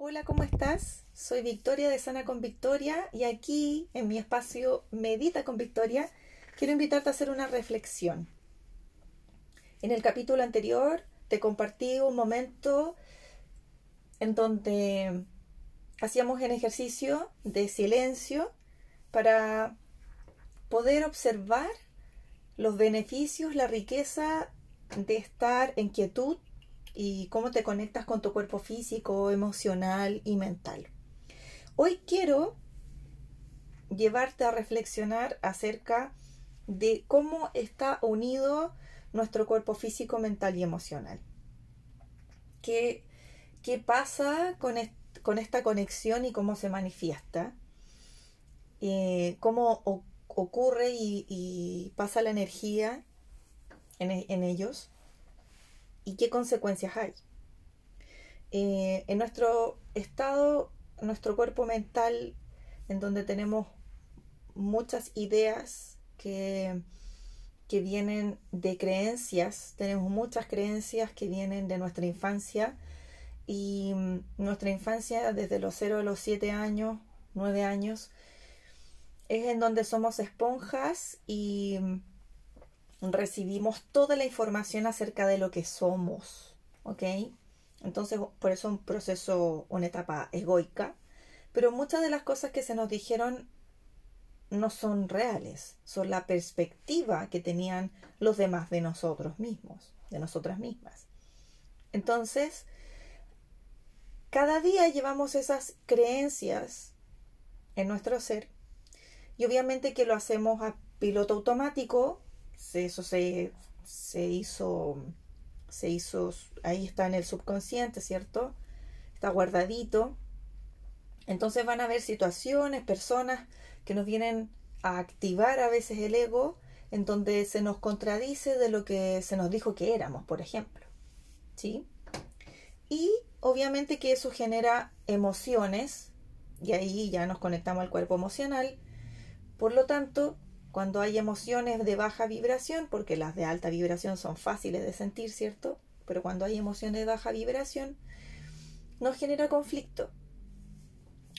Hola, ¿cómo estás? Soy Victoria de Sana con Victoria y aquí en mi espacio Medita con Victoria quiero invitarte a hacer una reflexión. En el capítulo anterior te compartí un momento en donde hacíamos un ejercicio de silencio para poder observar los beneficios, la riqueza de estar en quietud y cómo te conectas con tu cuerpo físico, emocional y mental. Hoy quiero llevarte a reflexionar acerca de cómo está unido nuestro cuerpo físico, mental y emocional. ¿Qué, qué pasa con, con, esta conexión y cómo se manifiesta? Eh, ¿Cómo ocurre y, pasa la energía en, en ellos? Y qué consecuencias hay. Eh, en nuestro estado, nuestro cuerpo mental, en donde tenemos muchas ideas que, que vienen de creencias, tenemos muchas creencias que vienen de nuestra infancia y mm, nuestra infancia desde los 0 a los 7 años, 9 años, es en donde somos esponjas y mm, recibimos toda la información acerca de lo que somos, ¿ok? Entonces, por eso un proceso, una etapa egoica, pero muchas de las cosas que se nos dijeron no son reales, son la perspectiva que tenían los demás de nosotros mismos, de nosotras mismas. Entonces, cada día llevamos esas creencias en nuestro ser y obviamente que lo hacemos a piloto automático eso se, se hizo, se hizo, ahí está en el subconsciente, ¿cierto? Está guardadito. Entonces van a haber situaciones, personas que nos vienen a activar a veces el ego, en donde se nos contradice de lo que se nos dijo que éramos, por ejemplo. ¿Sí? Y obviamente que eso genera emociones, y ahí ya nos conectamos al cuerpo emocional. Por lo tanto, cuando hay emociones de baja vibración, porque las de alta vibración son fáciles de sentir, ¿cierto? Pero cuando hay emociones de baja vibración, nos genera conflicto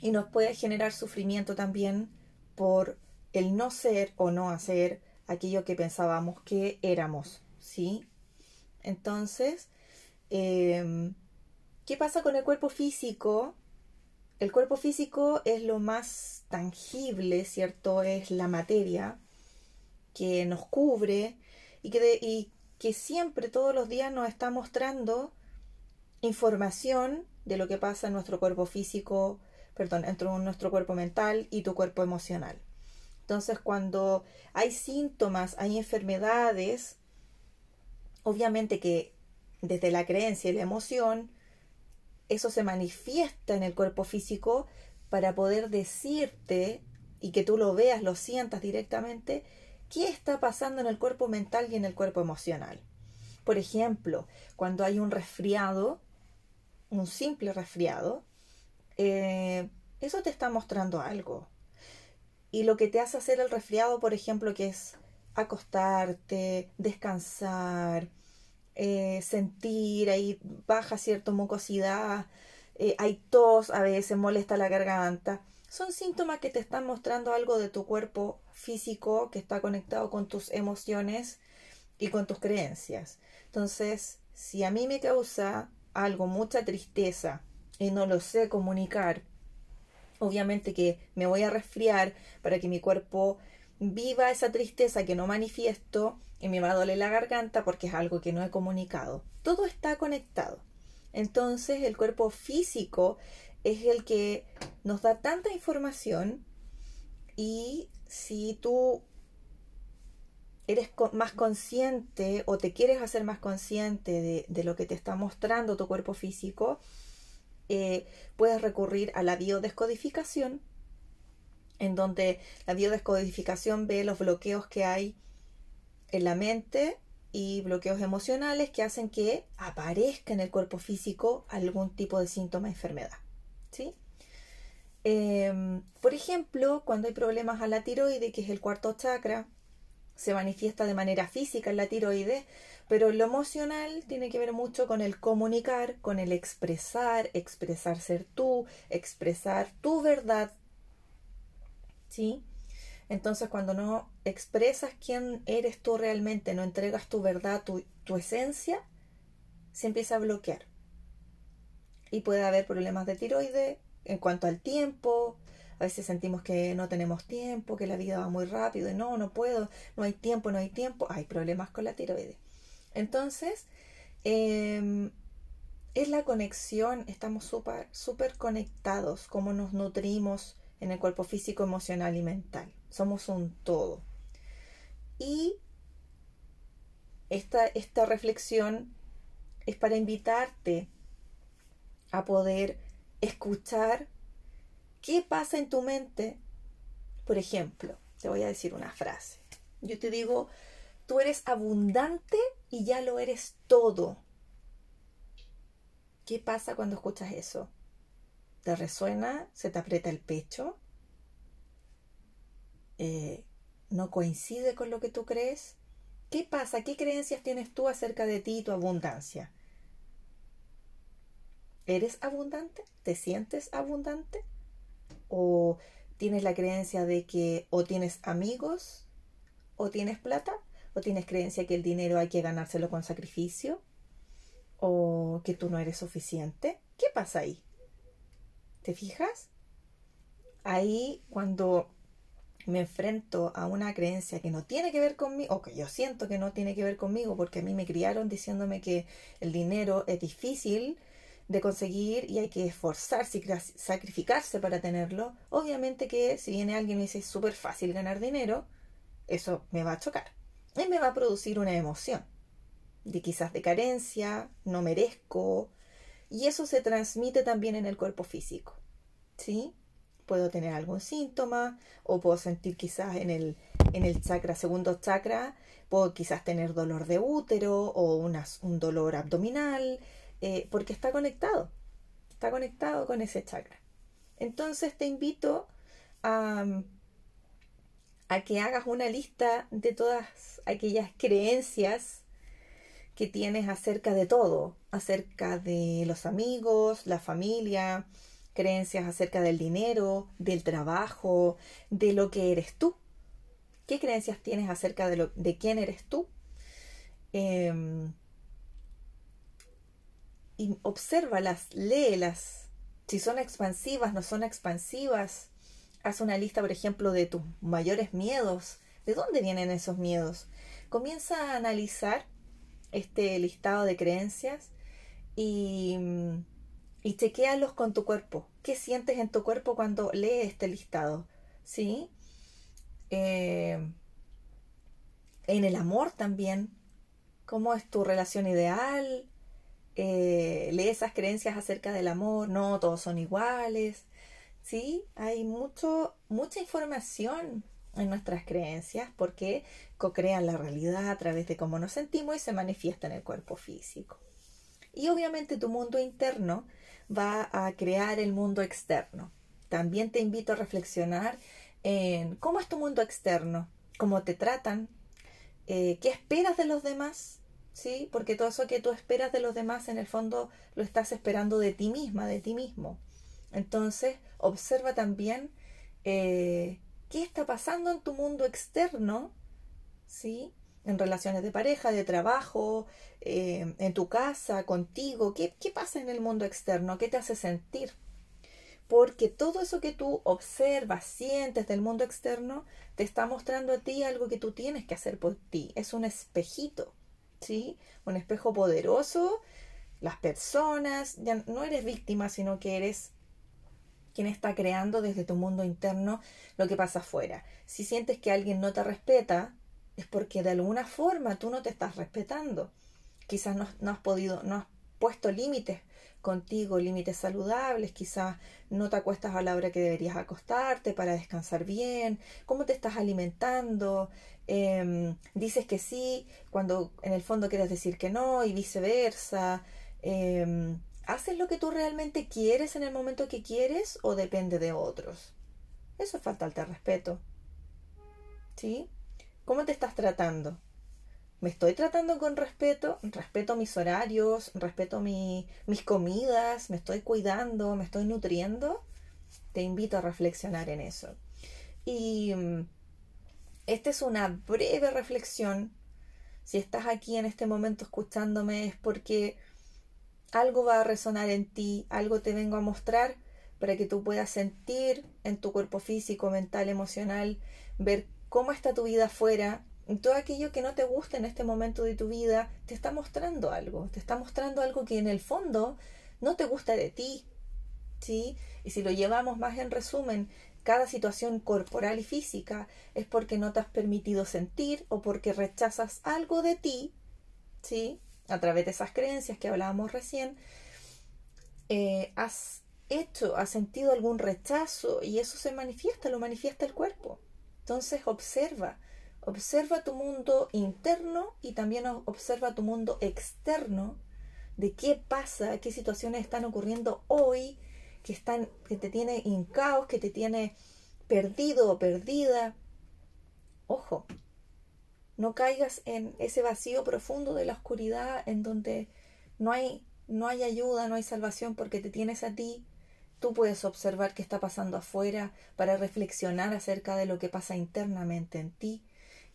y nos puede generar sufrimiento también por el no ser o no hacer aquello que pensábamos que éramos, ¿sí? Entonces, em, ¿qué pasa con el cuerpo físico? El cuerpo físico es lo más tangible, ¿cierto? Es la materia que nos cubre y que, siempre, todos los días nos está mostrando información de lo que pasa en nuestro cuerpo físico, perdón, entre nuestro cuerpo mental y tu cuerpo emocional. Entonces, cuando hay síntomas, hay enfermedades, obviamente que desde la creencia y la emoción, eso se manifiesta en el cuerpo físico para poder decirte y que tú lo veas, lo sientas directamente, qué está pasando en el cuerpo mental y en el cuerpo emocional. Por ejemplo, cuando hay un resfriado, un simple resfriado, eh, eso te está mostrando algo. Y lo que te hace hacer el resfriado, por ejemplo, que es acostarte, descansar, eh, sentir, ahí baja cierta mucosidad, eh, hay tos, a veces molesta la garganta. Son síntomas que te están mostrando algo de tu cuerpo físico que está conectado con tus emociones y con tus creencias. Entonces, si a mí me causa algo, mucha tristeza, y no lo sé comunicar, obviamente que me voy a resfriar para que mi cuerpo viva esa tristeza que no manifiesto y me va a doler la garganta porque es algo que no he comunicado. Todo está conectado. Entonces el cuerpo físico es el que nos da tanta información y si tú eres más consciente o te quieres hacer más consciente de, lo que te está mostrando tu cuerpo físico, eh, puedes recurrir a la biodescodificación, en donde la biodescodificación ve los bloqueos que hay en la mente y bloqueos emocionales que hacen que aparezca en el cuerpo físico algún tipo de síntoma de enfermedad. ¿Sí? Em, por ejemplo, cuando hay problemas a la tiroide, que es el cuarto chakra, se manifiesta de manera física en la tiroide, Pero lo emocional tiene que ver mucho con el comunicar, con el expresar, expresar ser tú, expresar tu verdad. ¿Sí? Entonces cuando no expresas quién eres tú realmente, no entregas tu verdad, tu, tu esencia, se empieza a bloquear. Y puede haber problemas de tiroides en cuanto al tiempo, a veces sentimos que no tenemos tiempo, que la vida va muy rápido y no, no puedo, no hay tiempo, no hay tiempo. Hay problemas con la tiroides. Entonces, em, es la conexión, estamos súper super conectados, cómo nos nutrimos en el cuerpo físico, emocional y mental. Somos un todo. Y esta, esta reflexión es para invitarte a poder escuchar ¿Qué pasa en tu mente? Por ejemplo, te voy a decir una frase. Yo te digo, tú eres abundante y ya lo eres todo. ¿Qué pasa cuando escuchas eso? ¿Te resuena? ¿Se te aprieta el pecho? Eh, ¿No coincide con lo que tú crees? ¿Qué pasa? ¿Qué creencias tienes tú acerca de ti y tu abundancia? ¿Eres abundante? ¿Te sientes abundante? o tienes la creencia de que o tienes amigos o tienes plata o tienes creencia que el dinero hay que ganárselo con sacrificio o que tú no eres suficiente. ¿Qué pasa ahí? ¿Te fijas? Ahí cuando me enfrento a una creencia que no tiene que ver conmigo, o que yo siento que no tiene que ver conmigo, porque a mí me criaron diciéndome que el dinero es difícil de conseguir y hay que esforzarse y sacrificarse para tenerlo, obviamente que si viene alguien y me dice es súper fácil ganar dinero, eso me va a chocar y me va a producir una emoción de quizás de carencia, no merezco, y eso se transmite también en el cuerpo físico. ¿Sí? Puedo tener algún síntoma o puedo sentir quizás en el, en el chakra, segundo chakra, puedo quizás tener dolor de útero o un dolor abdominal, eh, porque está conectado, está conectado con ese chakra. Entonces te invito a, a que hagas una lista de todas aquellas creencias que tienes acerca de todo, acerca de los amigos, la familia, creencias acerca del dinero, del trabajo, de lo que eres tú. ¿Qué creencias tienes acerca de, lo, de quién eres tú? Em, y obsérvalas, léelas. Si son expansivas, no son expansivas. Haz una lista, por ejemplo, de tus mayores miedos. ¿De dónde vienen esos miedos? Comienza a analizar este listado de creencias y, y chequéalos con tu cuerpo. ¿Qué sientes en tu cuerpo cuando lees este listado? ¿Sí? Eh, en el amor también. ¿Cómo es tu relación ideal? Eh, lee esas creencias acerca del amor, no, todos son iguales, ¿sí? Hay mucho, mucha información en nuestras creencias porque co-crean la realidad a través de cómo nos sentimos y se manifiesta en el cuerpo físico. Y obviamente tu mundo interno va a crear el mundo externo. También te invito a reflexionar en cómo es tu mundo externo, cómo te tratan, eh, qué esperas de los demás, ¿sí? Porque todo eso que tú esperas de los demás en el fondo lo estás esperando de ti misma, de ti mismo. Entonces, observa también eh, qué está pasando en tu mundo externo, ¿sí? En relaciones de pareja, de trabajo, eh, en tu casa, contigo. ¿Qué, ¿Qué pasa en el mundo externo? ¿Qué te hace sentir? Porque todo eso que tú observas, sientes del mundo externo, te está mostrando a ti algo que tú tienes que hacer por ti. Es un espejito. Un espejo poderoso, las personas, ya no eres víctima, sino que eres quien está creando desde tu mundo interno lo que pasa afuera. Si sientes que alguien no te respeta, es porque de alguna forma tú no te estás respetando. Quizás no has podido, no has puesto límites contigo, límites saludables, quizás no te acuestas a la hora que deberías acostarte para descansar bien, cómo te estás alimentando, Em, dices que sí cuando en el fondo quieres decir que no y viceversa. Em, ¿Haces lo que tú realmente quieres en el momento que quieres o depende de otros? Eso es faltarte respeto. ¿Sí? ¿Cómo te estás tratando? ¿Me estoy tratando con respeto? ¿Respeto mis horarios? ¿Respeto mis comidas? ¿Me estoy cuidando? ¿Me estoy nutriendo? Te invito a reflexionar en eso. Y mm, esta es una breve reflexión. Si estás aquí en este momento escuchándome es porque algo va a resonar en ti, algo te vengo a mostrar para que tú puedas sentir en tu cuerpo físico, mental, emocional, ver cómo está tu vida afuera, todo aquello que no te gusta en este momento de tu vida te está mostrando algo, te está mostrando algo que en el fondo no te gusta de ti, ¿sí? Y si lo llevamos más en resumen, cada situación corporal y física es porque no te has permitido sentir o porque rechazas algo de ti, ¿sí? A través de esas creencias que hablábamos recién, eh, has hecho, has sentido algún rechazo y eso se manifiesta, lo manifiesta el cuerpo. Entonces observa, Observa tu mundo interno y también observa tu mundo externo de qué pasa, qué situaciones están ocurriendo hoy, que, están, que te tiene en caos, que te tiene perdido o perdida. Ojo, no caigas en ese vacío profundo de la oscuridad en donde no hay, no hay ayuda, no hay salvación porque te tienes a ti. Tú puedes observar qué está pasando afuera para reflexionar acerca de lo que pasa internamente en ti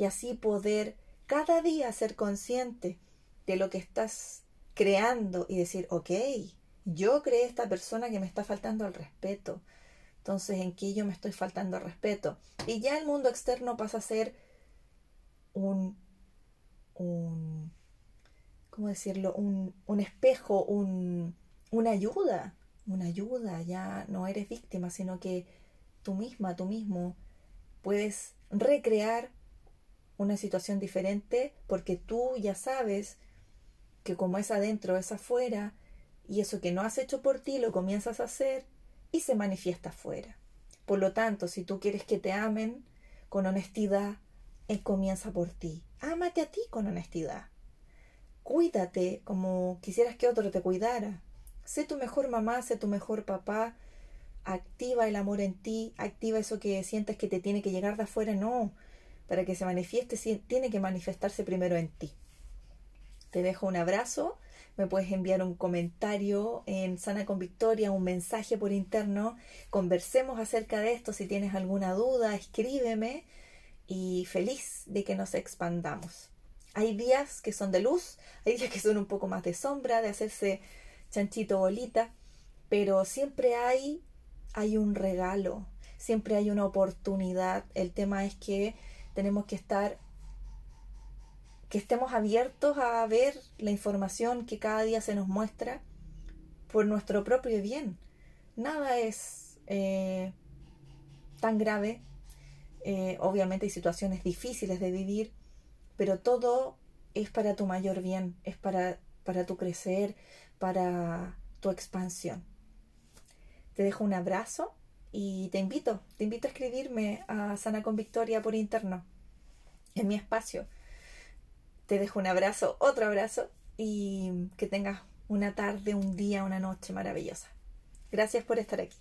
y así poder cada día ser consciente de lo que estás creando y decir, ok, yo creé esta persona que me está faltando al respeto. Entonces, ¿en qué yo me estoy faltando al respeto? Y ya el mundo externo pasa a ser un, un ¿cómo decirlo? Un, un espejo, un, una ayuda, una ayuda. Ya no eres víctima, sino que tú misma, tú mismo puedes recrear una situación diferente porque tú ya sabes que como es adentro es afuera y eso que no has hecho por ti lo comienzas a hacer y se manifiesta afuera. Por lo tanto, si tú quieres que te amen con honestidad, él comienza por ti. Ámate a ti con honestidad. Cuídate como quisieras que otro te cuidara. Sé tu mejor mamá, sé tu mejor papá. Activa el amor en ti, activa eso que sientes que te tiene que llegar de afuera. No, para que se manifieste, tiene que manifestarse primero en ti. Te dejo un abrazo. Me puedes enviar un comentario en Sana con Victoria, un mensaje por interno. Conversemos acerca de esto. Si tienes alguna duda, escríbeme. Y feliz de que nos expandamos. Hay días que son de luz, hay días que son un poco más de sombra, de hacerse chanchito bolita, pero siempre hay, hay un regalo, siempre hay una oportunidad. El tema es que tenemos que estar, que estemos abiertos a ver la información que cada día se nos muestra por nuestro propio bien. Nada es eh, tan grave. Eh, obviamente hay situaciones difíciles de vivir, pero todo es para tu mayor bien, es para, para tu crecer, para tu expansión. Te dejo un abrazo y te invito, te invito a escribirme a Sana con Victoria por interno, en mi espacio. Te dejo un abrazo, otro abrazo y que tengas una tarde, un día, una noche maravillosa. Gracias por estar aquí.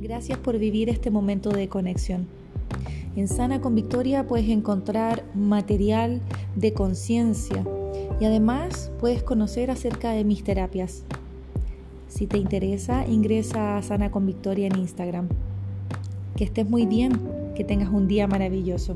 Gracias por vivir este momento de conexión. En Sana con Victoria puedes encontrar material de conciencia y además puedes conocer acerca de mis terapias. Si te interesa, ingresa a Sana con Victoria en Instagram. Que estés muy bien, que tengas un día maravilloso.